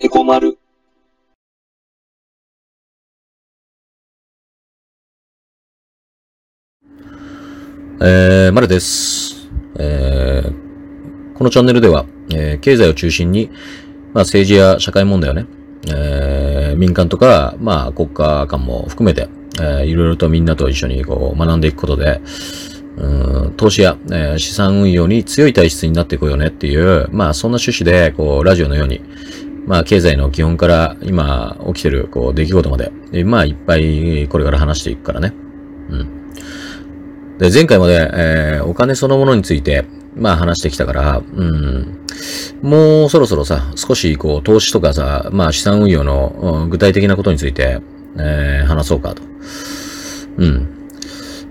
エコ丸。えー、まるです。えー、このチャンネルでは、えー経済を中心に、まあ政治や社会問題をね、えー民間とか、まあ国家間も含めて、えーいろいろとみんなと一緒にこう学んでいくことで、うん投資や、えー資産運用に強い体質になっていこうよねっていう、まあそんな趣旨で、こう、ラジオのように、まあ経済の基本から今起きてる、こう、出来事まで、でまあいっぱいこれから話していくからね。うん。で、前回まで、えーお金そのものについて、まあ話してきたから、うん。もうそろそろさ、少しこう、投資とかさ、まあ資産運用のうん具体的なことについて、えー話そうかと。うん。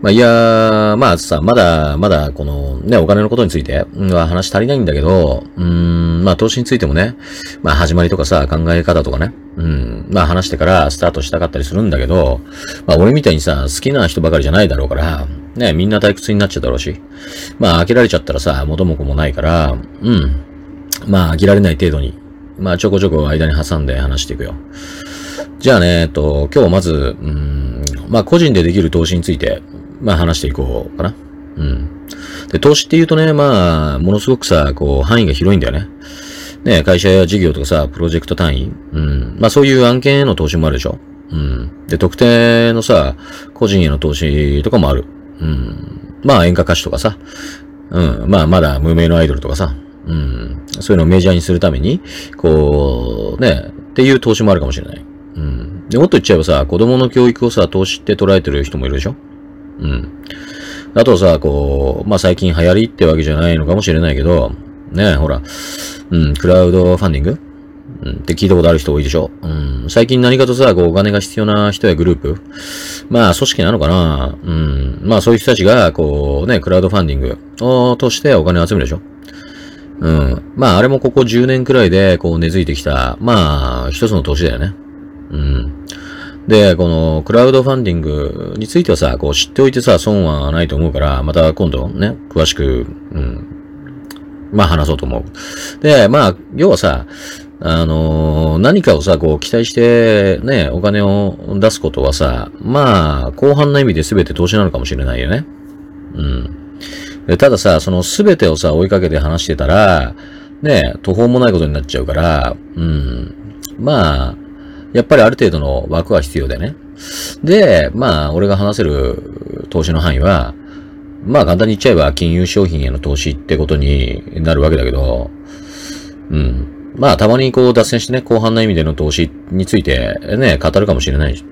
まあ、いやー、まあさ、まだ、まだ、この、ね、お金のことについては話足りないんだけど、うん、まあ、投資についてもね、まあ、始まりとかさ、考え方とかね、うん、まあ、話してからスタートしたかったりするんだけど、まあ、俺みたいにさ、好きな人ばかりじゃないだろうから、ね、みんな退屈になっちゃうだろうし、まあ、飽きられちゃったらさ、元も子もないから、うん、まあ、飽きられない程度に、まあ、ちょこちょこ間に挟んで話していくよ。じゃあね、えっと、今日まず、うん、まあ、個人でできる投資について、まあ、話していこうかな。うん。で、投資って言うとね、まあ、ものすごくさ、こう、範囲が広いんだよね。ね、会社や事業とかさ、プロジェクト単位。うん。まあ、そういう案件への投資もあるでしょ。うん。で、特定のさ、個人への投資とかもある。うん。まあ、演歌歌手とかさ。うん。まあ、まだ無名のアイドルとかさ。うん。そういうのをメジャーにするために、こう、ね、っていう投資もあるかもしれない。うん。で、もっと言っちゃえばさ、子供の教育をさ、投資って捉えてる人もいるでしょうん。あとさ、こう、まあ、最近流行りってわけじゃないのかもしれないけど、ねほら、うん、クラウドファンディング？うん、って聞いたことある人多いでしょ？うん、最近何かとさ、こう、お金が必要な人やグループ？まあ、組織なのかな？うん、まあ、そういう人たちが、こう、ね、クラウドファンディングを通してお金を集めるでしょ？うん。まあ、あれもここ10年くらいで、こう、根付いてきた、まあ、一つの投資だよね。うん。で、このクラウドファンディングについてはさ、こう知っておいてさ、損はないと思うから、また今度ね、詳しく、うん、まあ話そうと思う。で、まあ、要はさ、あの何かをさ、こう期待して、ね、お金を出すことはさ、まあ、広範な意味で全て投資なのかもしれないよね。うん。でたださ、その全てをさ、追いかけて話してたら、ね、途方もないことになっちゃうから、うん。まあ、やっぱりある程度の枠は必要だよね。で、まあ、俺が話せる投資の範囲は、まあ簡単に言っちゃえば金融商品への投資ってことになるわけだけど、うん。まあたまにこう脱線してね、広範な意味での投資についてね、語るかもしれないし。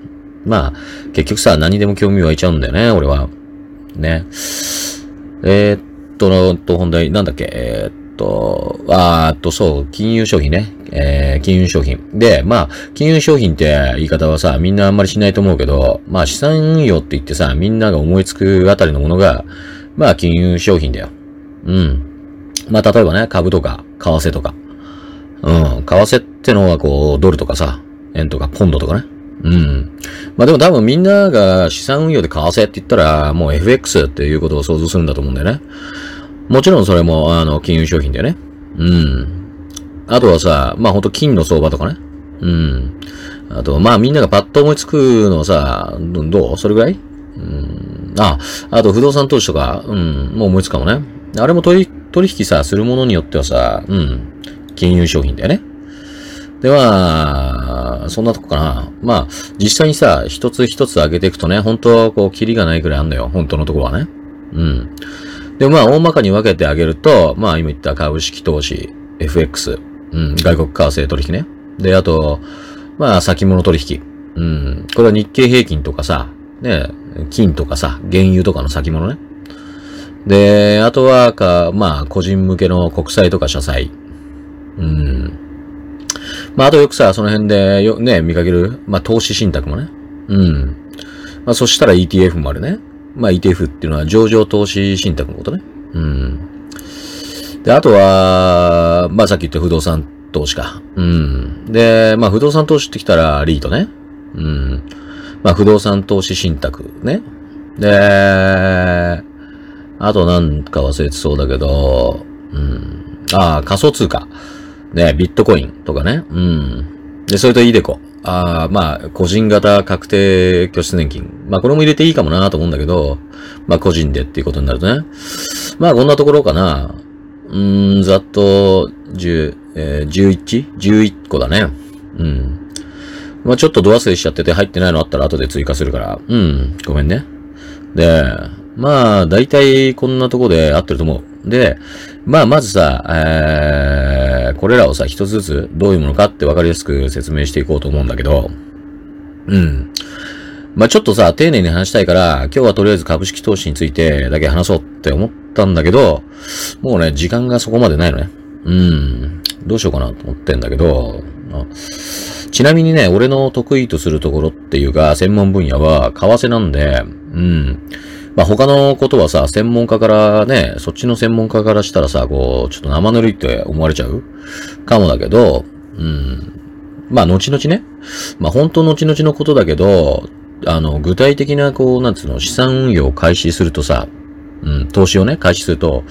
まあ、結局さ、何でも興味湧いちゃうんだよね、俺は。ね。えーっと、と、本題、なんだっけ、えーっと、あーっと、そう、金融商品ね。えー、金融商品。で、まあ、金融商品って言い方はさ、みんなあんまりしないと思うけど、まあ、資産運用って言ってさ、みんなが思いつくあたりのものが、まあ、金融商品だよ。うん。まあ、例えばね、株とか、為替とか。うん。為替ってのはこう、ドルとかさ、円とか、ポンドとかね。うん。まあでも多分みんなが資産運用で為替って言ったら、もう FX っていうことを想像するんだと思うんだよね。もちろんそれも、あの、金融商品だよね。うん。あとはさ、まあほんと金の相場とかね。うん。あと、まあみんながパッと思いつくのはさ、どう？それぐらい？うん。あ、あと不動産投資とか、うん、もう思いつくかもね。あれも取り、取引さ、するものによってはさ、うん、金融商品だよね。では、そんなとこかな。まあ、実際にさ、一つ一つ上げていくとね、本当こう、キリがないくらいあんだよ。本当のところはね。うん。で、まあ、大まかに分けてあげると、まあ、今言った株式投資、FX、うん、外国為替取引ね。で、あと、まあ、先物取引。うん。これは日経平均とかさ、ね、金とかさ、原油とかの先物ね。で、あとは、か、まあ、個人向けの国債とか社債。うん。まあ、あとよくさ、その辺でよ、ね、見かける、まあ、投資信託もね。うん。まあ、そしたら ETF もあるね。まあ、ETF っていうのは上場投資信託のことね。うん。で、あとは、まあ、さっき言った不動産投資か。うん。で、まあ、不動産投資ってきたら、リートね。うん。まあ、不動産投資信託ね。で、あとなんか忘れてそうだけど、うん。ああ、仮想通貨。ね、ビットコインとかね。うん。で、それとイデコ。あ、まあ、個人型確定拠出年金。まあ、これも入れていいかもなと思うんだけど、まあ、個人でっていうことになるとね。まあ、こんなところかな。うーん、ざっと、10、えー、11?11 個だね。うん。まあ、ちょっとド忘れしちゃってて入ってないのあったら後で追加するから。うん、ごめんね。で、まあ、大体こんなとこで合ってると思う。で、まあ、まずさ、えー、これらをさ、一つずつどういうものかってわかりやすく説明していこうと思うんだけど、うん。まあ、ちょっとさ、丁寧に話したいから、今日はとりあえず株式投資についてだけ話そうって思ったんだけど、もうね、時間がそこまでないのね。うん。どうしようかなと思ってんだけど、ちなみにね、俺の得意とするところっていうか、専門分野は、為替なんで、うん。まあ、他のことはさ、専門家からね、そっちの専門家からしたらさ、こう、ちょっと生ぬるいって思われちゃうかもだけど、うん。まあ、後々ね。まあ、本当後々のことだけど、あの、具体的な、こう、なんつうの、資産運用を開始するとさ、うん、投資をね、開始すると、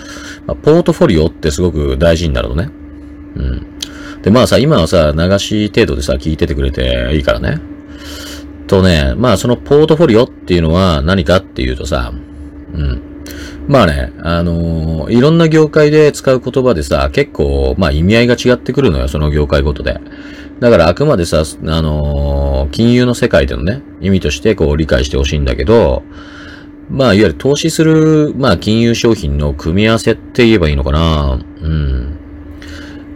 まあ、ポートフォリオってすごく大事になるのね。うん。で、まあさ、今はさ、流し程度でさ、聞いててくれていいからね。とね、まあそのポートフォリオっていうのは何かっていうとさ、うん。まあね、あのー、いろんな業界で使う言葉でさ、結構、まあ意味合いが違ってくるのよ、その業界ごとで。だからあくまでさ、あのー、金融の世界でのね、意味としてこう理解してほしいんだけど、まあいわゆる投資する、まあ金融商品の組み合わせって言えばいいのかな。うん。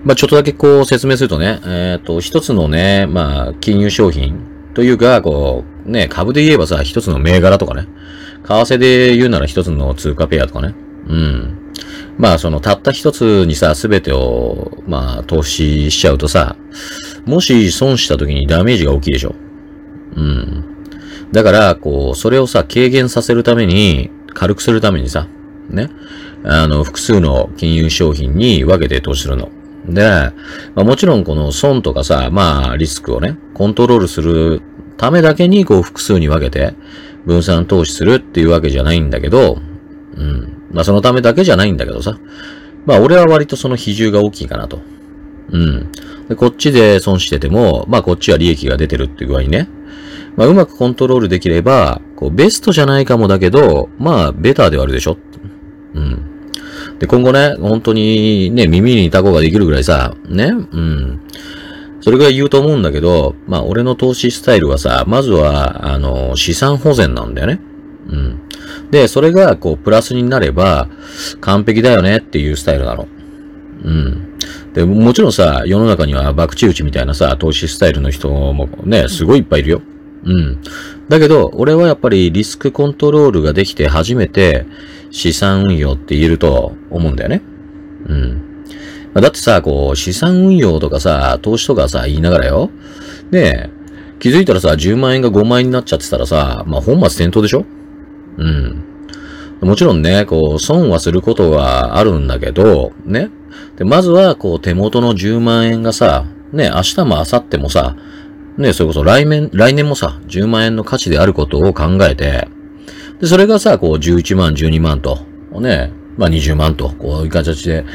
まあちょっとだけこう説明するとね、えっ、ー、と、一つのね、まあ金融商品というか、こう、ね、株で言えばさ、一つの銘柄とかね。為替で言うなら一つの通貨ペアとかね。うん。まあ、その、たった一つにさ、すべてを、まあ、投資しちゃうとさ、もし損した時にダメージが大きいでしょ。うん。だから、こう、それをさ、軽減させるために、軽くするためにさ、ね。あの、複数の金融商品に分けて投資するの。で、まあ、もちろんこの損とかさ、まあ、リスクをね、コントロールするためだけに、こう、複数に分けて、分散投資するっていうわけじゃないんだけど、うん。まあそのためだけじゃないんだけどさ。まあ俺は割とその比重が大きいかなと。うん。で、こっちで損してても、まあこっちは利益が出てるっていう具合にね。まあうまくコントロールできれば、こうベストじゃないかもだけど、まあベターではあるでしょ。うん。で、今後ね、本当にね、耳にタコができるぐらいさ、ね、うん。それぐらい言うと思うんだけど、まあ俺の投資スタイルはさ、まずは、あの、資産保全なんだよね。うん。で、それが、こう、プラスになれば、完璧だよねっていうスタイルなの。うん。で、もちろんさ、世の中には、博打打ちみたいなさ、投資スタイルの人もね、すごいいっぱいいるよ。うん。だけど、俺はやっぱりリスクコントロールができて初めて資産運用って言えると思うんだよね。うん。だってさ、こう、資産運用とかさ、投資とかさ、言いながらよ。ね気づいたらさ、10万円が5万円になっちゃってたらさ、まあ、本末転倒でしょ？うん。もちろんね、こう、損はすることはあるんだけど、ね。で、まずは、こう、手元の10万円がさ、ね、明日も明後日もさ、ね、それこそ来年、来年もさ、10万円の価値であることを考えて、で、それがさ、こう、11万、12万と、ね、まあ20万と、こういう形で、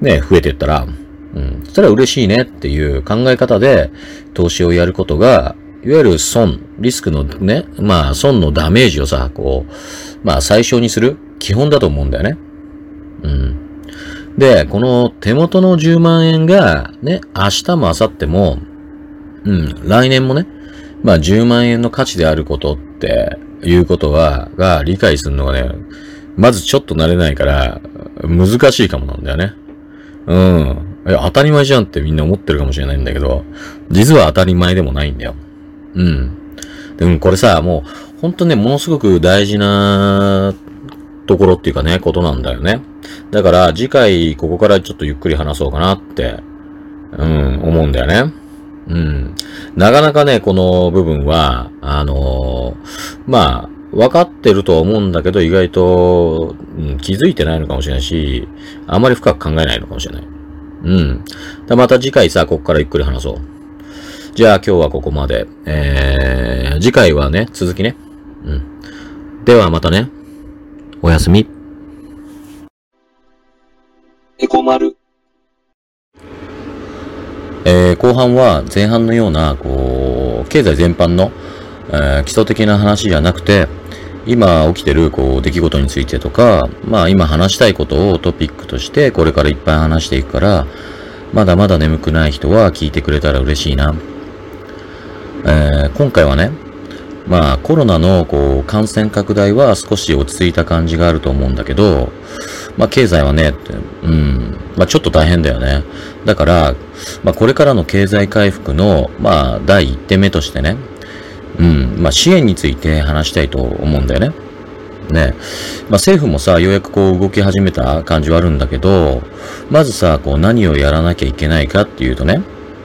ね、増えていったら、うん、そしたら嬉しいねっていう考え方で投資をやることが、いわゆる損、リスクのね、まあ損のダメージをさ、こう、まあ最小にする基本だと思うんだよね。うん。で、この手元の10万円がね、明日も明後日も、うん、来年もね、まあ10万円の価値であることっていうことは、が理解するのがね、まずちょっと慣れないから難しいかもなんだよね。うん。え、当たり前じゃんってみんな思ってるかもしれないんだけど、実は当たり前でもないんだよ。うん。でもこれさ、もう、ほんとね、ものすごく大事なところっていうかね、ことなんだよね。だから次回ここからちょっとゆっくり話そうかなって、うん、思うんだよね。うん。なかなかね、この部分は、あのー、まあ、分かってるとは思うんだけど、意外と、うん、気づいてないのかもしれないし、あまり深く考えないのかもしれない。うん。また次回さ、ここからゆっくり話そう。じゃあ今日はここまで。えー、次回はね、続きね。うん。ではまたね。おやすみ。エコマル。えー、後半は前半のような、こう、経済全般の、えー、基礎的な話じゃなくて、今起きてる、こう、出来事についてとか、まあ今話したいことをトピックとしてこれからいっぱい話していくから、まだまだ眠くない人は聞いてくれたら嬉しいな。えー、今回はね、まあコロナのこう感染拡大は少し落ち着いた感じがあると思うんだけど、まあ経済はね、うん、まあちょっと大変だよね。だから、まあこれからの経済回復の、まあ第一手目としてね、うん、まあ支援について話したいと思うんだよね。ね。まあ政府もさ、ようやくこう動き始めた感じはあるんだけど、まずさ、こう何をやらなきゃいけないかっていうとね、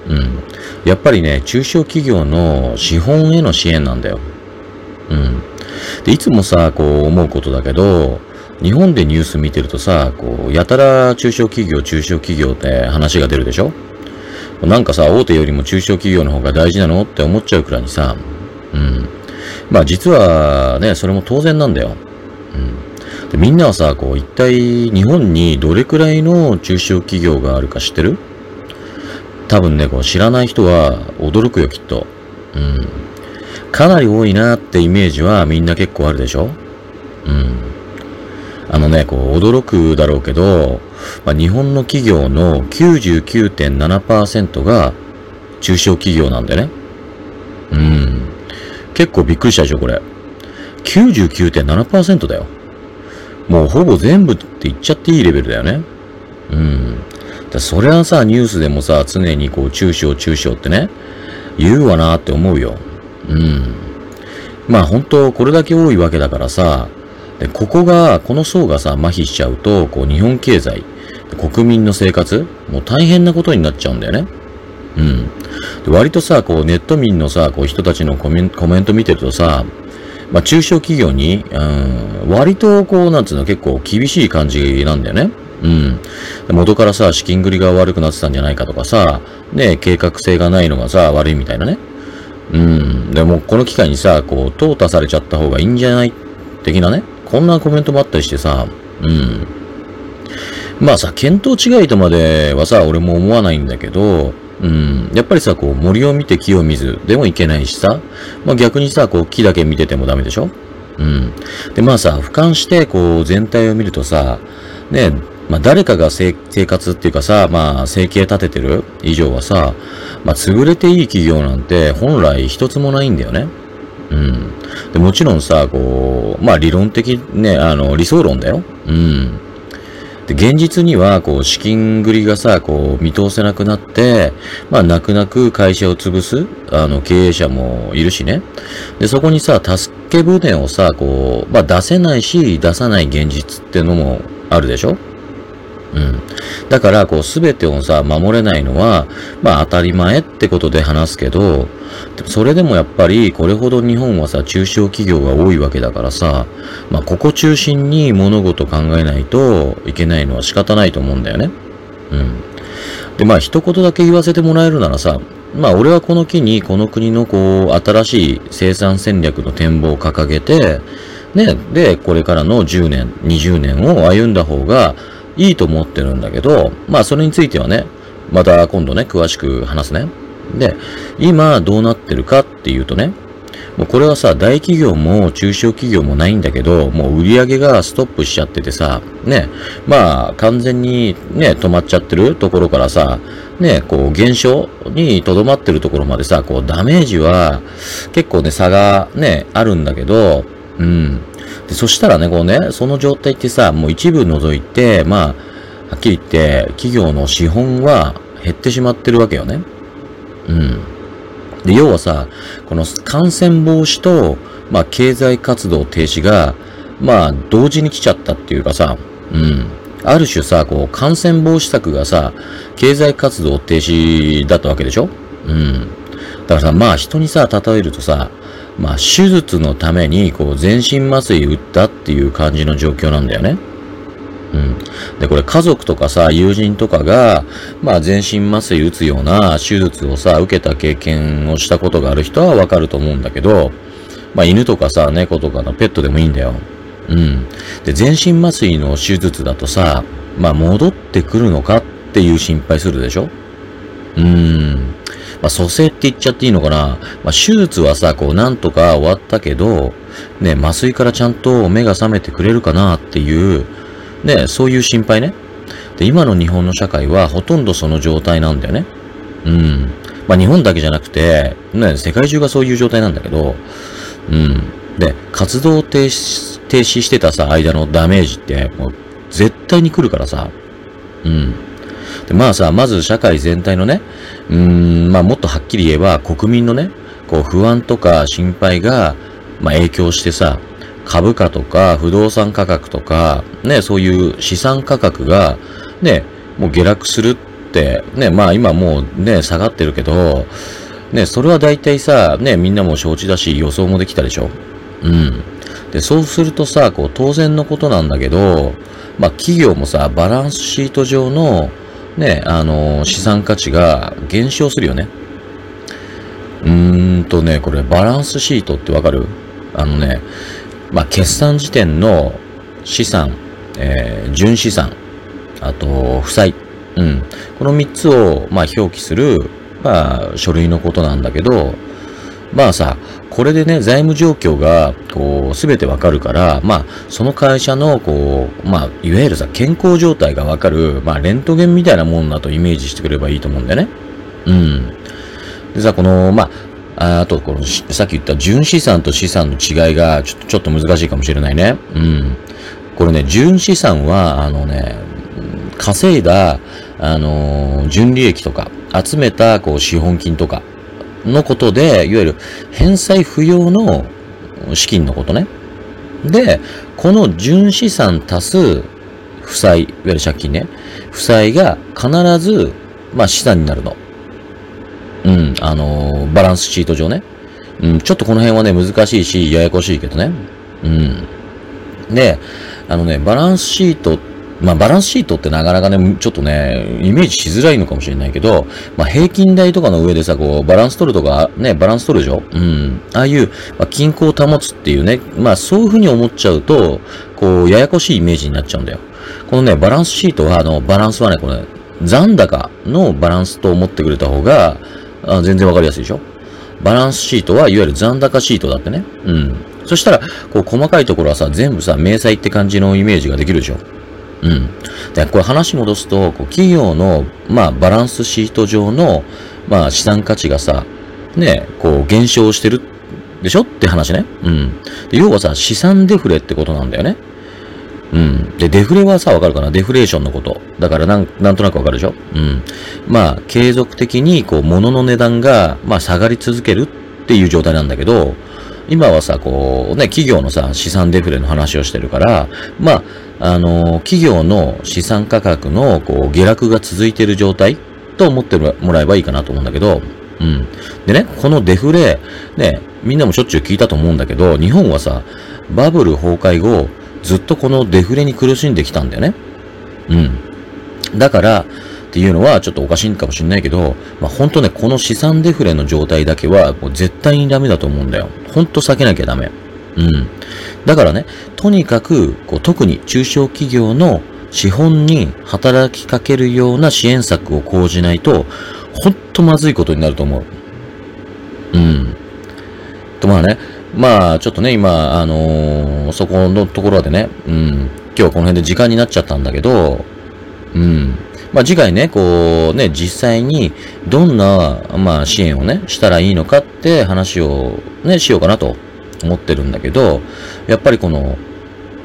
うん。やっぱりね、中小企業の資本への支援なんだよ。うん。で、いつもさ、こう思うことだけど、日本でニュース見てるとさ、こう、やたら中小企業、中小企業って話が出るでしょ？なんかさ、大手よりも中小企業の方が大事なのって思っちゃうくらいにさ、うん。まあ実はね、それも当然なんだよ。うん。でみんなはさ、こう、一体日本にどれくらいの中小企業があるか知ってる？多分ね、こう知らない人は驚くよ、きっと。うん。かなり多いなってイメージはみんな結構あるでしょ？うん。あのね、こう驚くだろうけど、まあ、日本の企業の99.7%が中小企業なんでね。うん。結構びっくりしたでしょ、これ。99.7%だよ。もうほぼ全部って言っちゃっていいレベルだよね。うん。だそりゃさ、ニュースでもさ、常にこう、中小中小ってね、言うわなって思うよ。うん。まあ本当、これだけ多いわけだからさ、で、ここが、この層がさ、麻痺しちゃうと、こう、日本経済、国民の生活、もう大変なことになっちゃうんだよね。うん。で割とさ、こう、ネット民のさ、こう、人たちのコメンコメント見てるとさ、まあ、中小企業に、うん、割と、こう、なんつうの、結構厳しい感じなんだよね。うん。元からさ、資金繰りが悪くなってたんじゃないかとかさ、ね、計画性がないのがさ、悪いみたいなね。うん。でも、この機会にさ、こう、淘汰されちゃった方がいいんじゃない？的なね。こんなコメントもあったりしてさ、うん。まあさ、見当違いとまではさ、俺も思わないんだけど、うん。やっぱりさ、こう、森を見て木を見ずでもいけないしさ、まあ逆にさ、こう、木だけ見ててもダメでしょ？うん。で、まあさ、俯瞰して、こう、全体を見るとさ、ね、まあ誰かが生活っていうかさ、まあ生計立ててる以上はさ、まあ潰れていい企業なんて本来一つもないんだよね。うん。で、もちろんさ、こう、まあ理論的ね、あの、理想論だよ。うん。で、現実には、こう、資金繰りがさ、こう、見通せなくなって、まあ、泣く泣く会社を潰す、あの、経営者もいるしね。で、そこにさ、助け舟をさ、こう、まあ、出せないし、出さない現実ってのもあるでしょうん。だから、こう、すべてをさ、守れないのは、まあ、当たり前ってことで話すけど、それでもやっぱり、これほど日本はさ、中小企業が多いわけだからさ、まあ、ここ中心に物事考えないといけないのは仕方ないと思うんだよね。うん。で、まあ、一言だけ言わせてもらえるならさ、まあ、俺はこの機に、この国のこう、新しい生産戦略の展望を掲げて、ね、で、これからの10年、20年を歩んだ方が、いいと思ってるんだけど、まあそれについてはね、また今度ね、詳しく話すね。で、今どうなってるかっていうとね、もうこれはさ、大企業も中小企業もないんだけど、もう売り上げがストップしちゃっててさ、ね、まあ完全にね、止まっちゃってるところからさ、ね、こう減少にとどまってるところまでさ、こうダメージは結構ね、差がね、あるんだけど、うん。で、そしたらね、こうね、その状態ってさ、もう一部除いて、まあ、はっきり言って、企業の資本は減ってしまってるわけよね。うん。で、要はさ、この感染防止と、まあ、経済活動停止が、まあ、同時に来ちゃったっていうかさ、うん。ある種さ、こう、感染防止策がさ、経済活動停止だったわけでしょ？うん。だからさ、まあ人にさ、例えるとさ、まあ、手術のために、こう、全身麻酔打ったっていう感じの状況なんだよね。うん。で、これ家族とかさ、友人とかが、まあ、全身麻酔打つような手術をさ、受けた経験をしたことがある人はわかると思うんだけど、まあ、犬とかさ、猫とかのペットでもいいんだよ。うん。で、全身麻酔の手術だとさ、まあ、戻ってくるのかっていう心配するでしょうーん。まあ、蘇生って言っちゃっていいのかな。まあ、手術はさ、こう、なんとか終わったけど、ね、麻酔からちゃんと目が覚めてくれるかなっていう、ね、そういう心配ね。で、今の日本の社会はほとんどその状態なんだよね。うん。まあ、日本だけじゃなくて、ね、世界中がそういう状態なんだけど、うん。で、活動停止、停止してたさ、間のダメージって、もう、絶対に来るからさ。うん。で、まあさ、まず社会全体のね、うーん、まあもっとはっきり言えば、国民のね、こう不安とか心配が、まあ影響してさ、株価とか不動産価格とか、ね、そういう資産価格が、ね、もう下落するって、ね、まあ今もうね、下がってるけど、ね、それは大体さ、ね、みんなも承知だし予想もできたでしょ？うん。で、そうするとさ、こう当然のことなんだけど、まあ企業もさ、バランスシート上の、ね、あの、資産価値が減少するよね。うーんとね、これバランスシートってわかる？あのね、まあ決算時点の資産、えー、純資産、あと、負債。うん。この三つを、まあ表記する、まあ書類のことなんだけど、まあさ、これでね、財務状況が、こう、すべてわかるから、まあ、その会社の、こう、まあ、いわゆるさ、健康状態がわかる、まあ、レントゲンみたいなもんだとイメージしてくればいいと思うんだよね。うん。でさ、この、まあ、あと、この、さっき言った純資産と資産の違いが、ちょっと、ちょっと難しいかもしれないね。うん。これね、純資産は、あのね、稼いだ、あの、純利益とか、集めた、こう、資本金とか、のことで、いわゆる返済不要の資金のことね。で、この純資産足す負債、いわゆる借金ね。負債が必ず、まあ資産になるの。うん、あのー、バランスシート上ね。うん、ちょっとこの辺はね、難しいし、ややこしいけどね。うん。で、あのね、バランスシートってまあ、バランスシートってなかなかね、ちょっとね、イメージしづらいのかもしれないけど、まあ、平均台とかの上でさ、こう、バランス取るとか、ね、バランス取るでしょ？うん。ああいう、まあ、均衡を保つっていうね、まあ、そういうふうに思っちゃうと、こう、ややこしいイメージになっちゃうんだよ。このね、バランスシートは、あの、バランスはね、これ、残高のバランスと思ってくれた方が、あ全然わかりやすいでしょ？バランスシートはいわゆる残高シートだってね。うん。そしたら、こう、細かいところはさ、全部さ、明細って感じのイメージができるでしょ？うん。で、これ話戻すと、こう企業の、まあ、バランスシート上の、まあ、資産価値がさ、ね、こう、減少してるでしょ？って話ね。うん。で、要はさ、資産デフレってことなんだよね。うん。で、デフレはさ、わかるかな？デフレーションのこと。だからなん、なんとなくわかるでしょ？うん。まあ、継続的に、こう、物の値段が、まあ、下がり続けるっていう状態なんだけど、今はさ、こう、ね、企業のさ、資産デフレの話をしてるから、まあ、あの、企業の資産価格の、こう、下落が続いている状態と思ってもらえばいいかなと思うんだけど、うん。でね、このデフレ、ね、みんなもしょっちゅう聞いたと思うんだけど、日本はさ、バブル崩壊後、ずっとこのデフレに苦しんできたんだよね。うん。だから、っていうのはちょっとおかしいかもしれないけど、まあ本当ね、この資産デフレの状態だけはもう絶対にダメだと思うんだよ。ほんと避けなきゃダメ。うん。だからね、とにかく、こう特に中小企業の資本に働きかけるような支援策を講じないと、ほんとまずいことになると思う。うん。とまあね、まあちょっとね、今、あのー、そこのところでね、うん、今日はこの辺で時間になっちゃったんだけど、うん。まあ次回ね、こうね、実際にどんな、まあ支援をね、したらいいのかって話をね、しようかなと思ってるんだけど、やっぱりこの、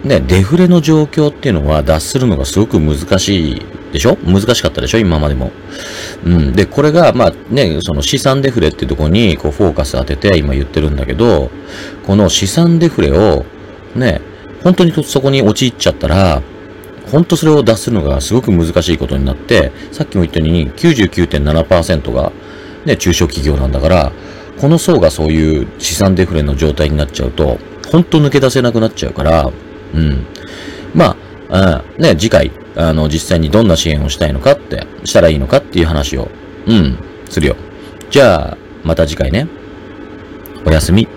ね、デフレの状況っていうのは脱するのがすごく難しいでしょ？難しかったでしょ？今までも。うん。で、これが、まあね、その資産デフレっていうところにこうフォーカス当てて今言ってるんだけど、この資産デフレを、ね、本当にそこに陥っちゃったら、本当それを脱するのがすごく難しいことになって、さっきも言ったように99.7%が、ね、中小企業なんだから、この層がそういう資産デフレの状態になっちゃうと、ほんと抜け出せなくなっちゃうから、うん。まあ、あね、次回、あの、実際にどんな支援をしたいのかって、したらいいのかっていう話を、うん、するよ。じゃあ、また次回ね。おやすみ。